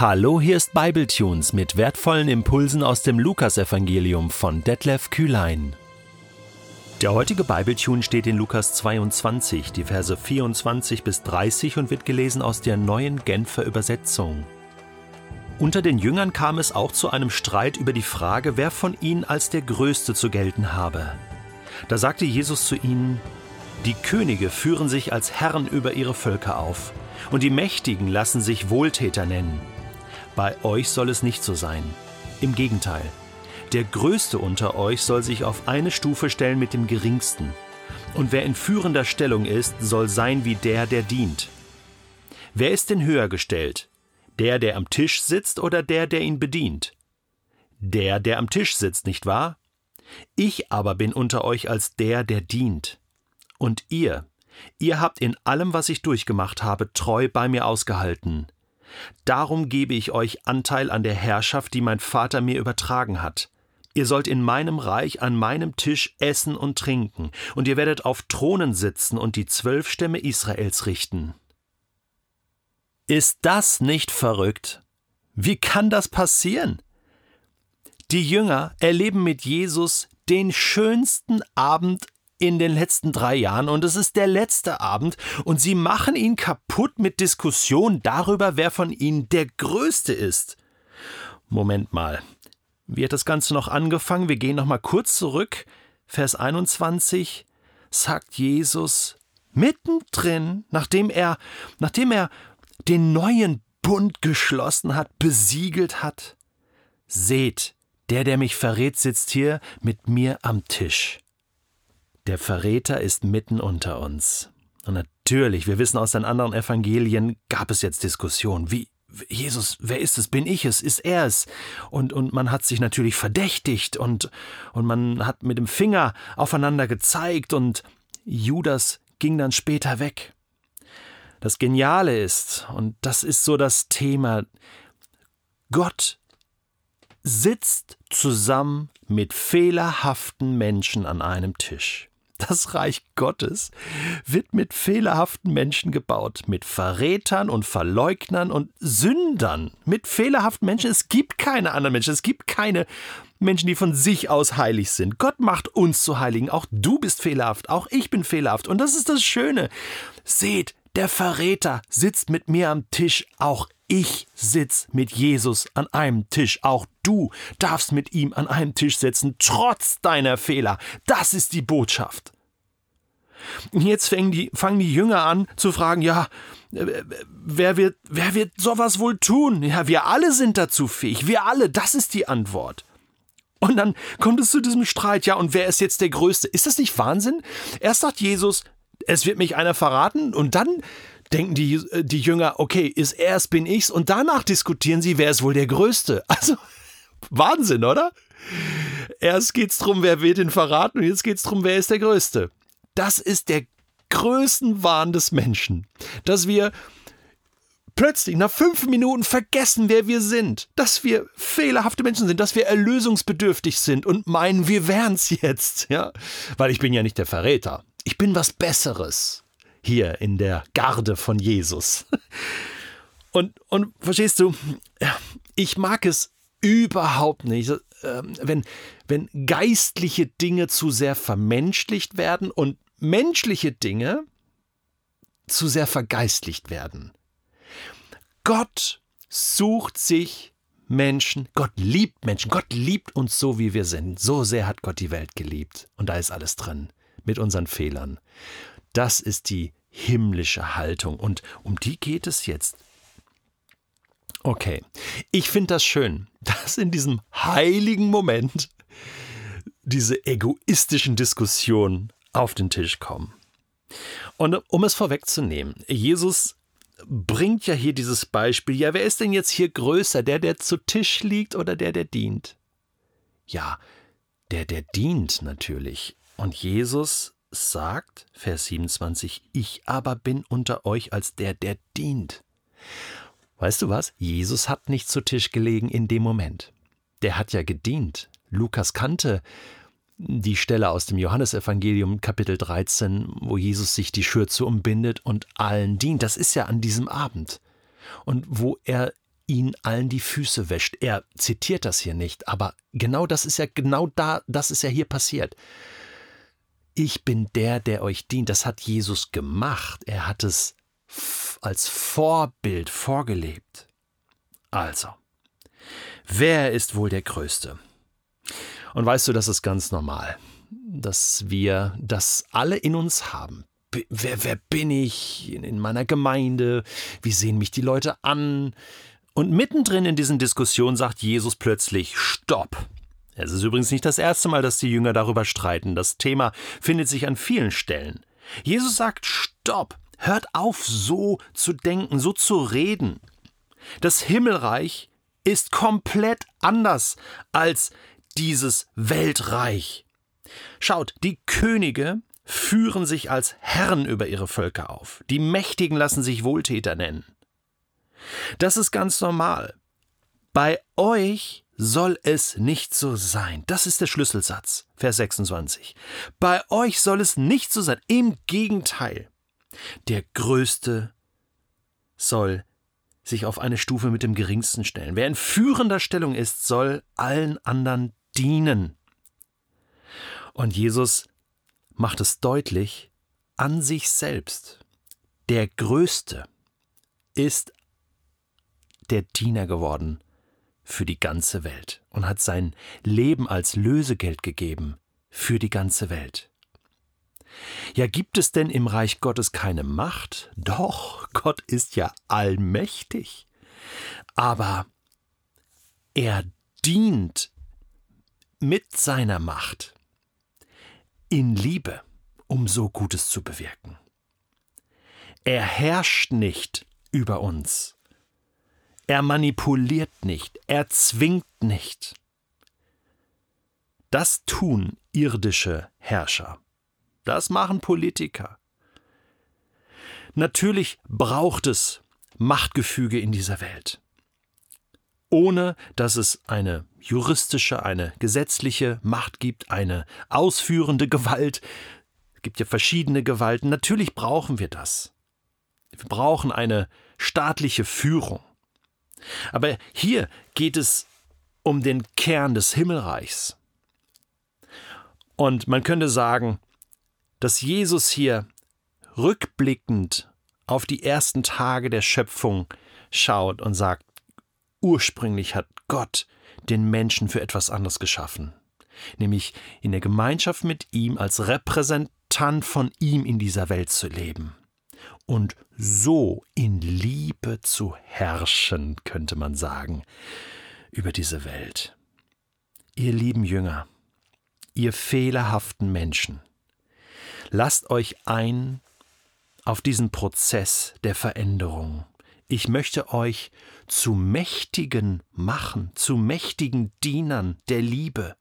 Hallo, hier ist Bibletunes mit wertvollen Impulsen aus dem Lukasevangelium von Detlef Kühlein. Der heutige Bibletune steht in Lukas 22, die Verse 24 bis 30 und wird gelesen aus der neuen Genfer Übersetzung. Unter den Jüngern kam es auch zu einem Streit über die Frage, wer von ihnen als der Größte zu gelten habe. Da sagte Jesus zu ihnen, Die Könige führen sich als Herren über ihre Völker auf, und die Mächtigen lassen sich Wohltäter nennen. Bei euch soll es nicht so sein. Im Gegenteil, der Größte unter euch soll sich auf eine Stufe stellen mit dem Geringsten. Und wer in führender Stellung ist, soll sein wie der, der dient. Wer ist denn höher gestellt? Der, der am Tisch sitzt oder der, der ihn bedient? Der, der am Tisch sitzt, nicht wahr? Ich aber bin unter euch als der, der dient. Und ihr, ihr habt in allem, was ich durchgemacht habe, treu bei mir ausgehalten. Darum gebe ich euch Anteil an der Herrschaft, die mein Vater mir übertragen hat. Ihr sollt in meinem Reich an meinem Tisch essen und trinken, und ihr werdet auf Thronen sitzen und die zwölf Stämme Israels richten. Ist das nicht verrückt? Wie kann das passieren? Die Jünger erleben mit Jesus den schönsten Abend in den letzten drei Jahren und es ist der letzte Abend und sie machen ihn kaputt mit Diskussionen darüber, wer von ihnen der Größte ist. Moment mal. Wie hat das Ganze noch angefangen? Wir gehen noch mal kurz zurück. Vers 21 sagt Jesus mittendrin, nachdem er, nachdem er den neuen Bund geschlossen hat, besiegelt hat. Seht, der, der mich verrät, sitzt hier mit mir am Tisch. Der Verräter ist mitten unter uns. Und natürlich, wir wissen aus den anderen Evangelien, gab es jetzt Diskussionen. Wie, Jesus, wer ist es? Bin ich es? Ist er es? Und, und man hat sich natürlich verdächtigt und, und man hat mit dem Finger aufeinander gezeigt und Judas ging dann später weg. Das Geniale ist, und das ist so das Thema, Gott sitzt zusammen mit fehlerhaften Menschen an einem Tisch. Das Reich Gottes wird mit fehlerhaften Menschen gebaut, mit Verrätern und Verleugnern und Sündern, mit fehlerhaften Menschen. Es gibt keine anderen Menschen, es gibt keine Menschen, die von sich aus heilig sind. Gott macht uns zu Heiligen. Auch du bist fehlerhaft, auch ich bin fehlerhaft. Und das ist das Schöne. Seht, der Verräter sitzt mit mir am Tisch, auch ich sitz mit Jesus an einem Tisch. Auch du darfst mit ihm an einem Tisch sitzen, trotz deiner Fehler. Das ist die Botschaft. Und jetzt fangen die, fangen die Jünger an zu fragen, ja, wer wird, wer wird sowas wohl tun? Ja, wir alle sind dazu fähig. Wir alle, das ist die Antwort. Und dann kommt es zu diesem Streit, ja, und wer ist jetzt der Größte? Ist das nicht Wahnsinn? Erst sagt Jesus, es wird mich einer verraten, und dann denken die, äh, die Jünger, okay, ist er es, bin ich's, und danach diskutieren sie, wer ist wohl der Größte. Also, Wahnsinn, oder? Erst geht's drum, wer wird ihn verraten, und jetzt geht's drum, wer ist der Größte. Das ist der Größenwahn des Menschen, dass wir plötzlich nach fünf Minuten vergessen, wer wir sind, dass wir fehlerhafte Menschen sind, dass wir erlösungsbedürftig sind und meinen, wir wären's jetzt, ja, weil ich bin ja nicht der Verräter, ich bin was Besseres hier in der Garde von Jesus. Und, und verstehst du, ich mag es überhaupt nicht, ähm, wenn, wenn geistliche Dinge zu sehr vermenschlicht werden und menschliche Dinge zu sehr vergeistlicht werden. Gott sucht sich Menschen, Gott liebt Menschen, Gott liebt uns so, wie wir sind. So sehr hat Gott die Welt geliebt. Und da ist alles drin, mit unseren Fehlern. Das ist die himmlische Haltung und um die geht es jetzt. Okay, ich finde das schön, dass in diesem heiligen Moment diese egoistischen Diskussionen auf den Tisch kommen. Und um es vorwegzunehmen, Jesus bringt ja hier dieses Beispiel, ja, wer ist denn jetzt hier größer, der, der zu Tisch liegt oder der, der dient? Ja, der, der dient natürlich. Und Jesus sagt, Vers 27, ich aber bin unter euch als der, der dient. Weißt du was? Jesus hat nicht zu Tisch gelegen in dem Moment. Der hat ja gedient. Lukas kannte die Stelle aus dem Johannesevangelium Kapitel 13, wo Jesus sich die Schürze umbindet und allen dient. Das ist ja an diesem Abend. Und wo er ihnen allen die Füße wäscht. Er zitiert das hier nicht, aber genau das ist ja genau da, das ist ja hier passiert. Ich bin der, der euch dient. Das hat Jesus gemacht. Er hat es als Vorbild vorgelebt. Also, wer ist wohl der Größte? Und weißt du, das ist ganz normal, dass wir das alle in uns haben. Wer, wer bin ich in meiner Gemeinde? Wie sehen mich die Leute an? Und mittendrin in diesen Diskussionen sagt Jesus plötzlich Stopp. Es ist übrigens nicht das erste Mal, dass die Jünger darüber streiten. Das Thema findet sich an vielen Stellen. Jesus sagt Stopp. Hört auf, so zu denken, so zu reden. Das Himmelreich ist komplett anders als dieses Weltreich. Schaut, die Könige führen sich als Herren über ihre Völker auf. Die Mächtigen lassen sich Wohltäter nennen. Das ist ganz normal. Bei euch soll es nicht so sein. Das ist der Schlüsselsatz, Vers 26. Bei euch soll es nicht so sein. Im Gegenteil. Der Größte soll sich auf eine Stufe mit dem Geringsten stellen. Wer in führender Stellung ist, soll allen anderen dienen. Und Jesus macht es deutlich an sich selbst. Der Größte ist der Diener geworden für die ganze Welt und hat sein Leben als Lösegeld gegeben für die ganze Welt. Ja, gibt es denn im Reich Gottes keine Macht? Doch, Gott ist ja allmächtig. Aber er dient mit seiner Macht in Liebe, um so Gutes zu bewirken. Er herrscht nicht über uns. Er manipuliert nicht, er zwingt nicht. Das tun irdische Herrscher. Das machen Politiker. Natürlich braucht es Machtgefüge in dieser Welt. Ohne dass es eine juristische, eine gesetzliche Macht gibt, eine ausführende Gewalt. Es gibt ja verschiedene Gewalten. Natürlich brauchen wir das. Wir brauchen eine staatliche Führung. Aber hier geht es um den Kern des Himmelreichs. Und man könnte sagen, dass Jesus hier rückblickend auf die ersten Tage der Schöpfung schaut und sagt, ursprünglich hat Gott den Menschen für etwas anderes geschaffen, nämlich in der Gemeinschaft mit ihm als Repräsentant von ihm in dieser Welt zu leben und so in Liebe zu herrschen, könnte man sagen, über diese Welt. Ihr lieben Jünger, ihr fehlerhaften Menschen, Lasst euch ein auf diesen Prozess der Veränderung. Ich möchte euch zu mächtigen machen, zu mächtigen Dienern der Liebe,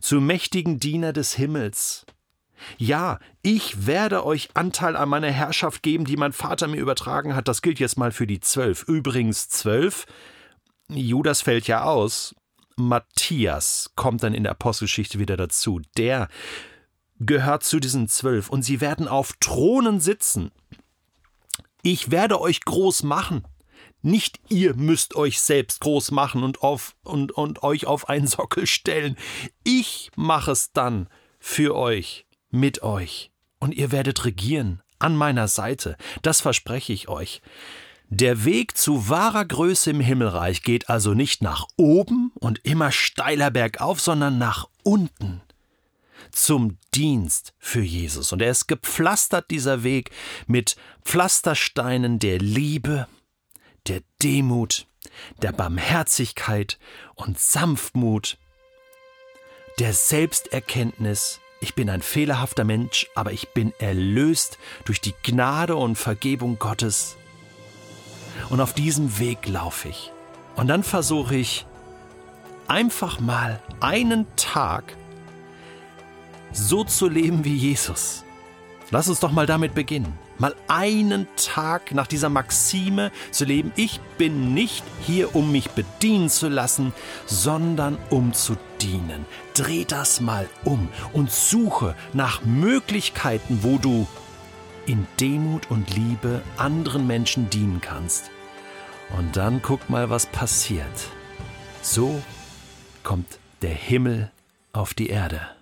zu mächtigen Diener des Himmels. Ja, ich werde euch Anteil an meiner Herrschaft geben, die mein Vater mir übertragen hat. Das gilt jetzt mal für die zwölf. Übrigens zwölf. Judas fällt ja aus. Matthias kommt dann in der Apostelgeschichte wieder dazu. Der gehört zu diesen zwölf und sie werden auf Thronen sitzen. Ich werde euch groß machen. Nicht ihr müsst euch selbst groß machen und, auf, und, und euch auf einen Sockel stellen. Ich mache es dann für euch, mit euch. Und ihr werdet regieren an meiner Seite. Das verspreche ich euch. Der Weg zu wahrer Größe im Himmelreich geht also nicht nach oben und immer steiler bergauf, sondern nach unten zum Dienst für Jesus. Und er ist gepflastert, dieser Weg, mit Pflastersteinen der Liebe, der Demut, der Barmherzigkeit und Sanftmut, der Selbsterkenntnis, ich bin ein fehlerhafter Mensch, aber ich bin erlöst durch die Gnade und Vergebung Gottes. Und auf diesem Weg laufe ich. Und dann versuche ich einfach mal einen Tag so zu leben wie Jesus. Lass uns doch mal damit beginnen. Mal einen Tag nach dieser Maxime zu leben, ich bin nicht hier, um mich bedienen zu lassen, sondern um zu dienen. Dreh das mal um und suche nach Möglichkeiten, wo du in Demut und Liebe anderen Menschen dienen kannst. Und dann guck mal, was passiert. So kommt der Himmel auf die Erde.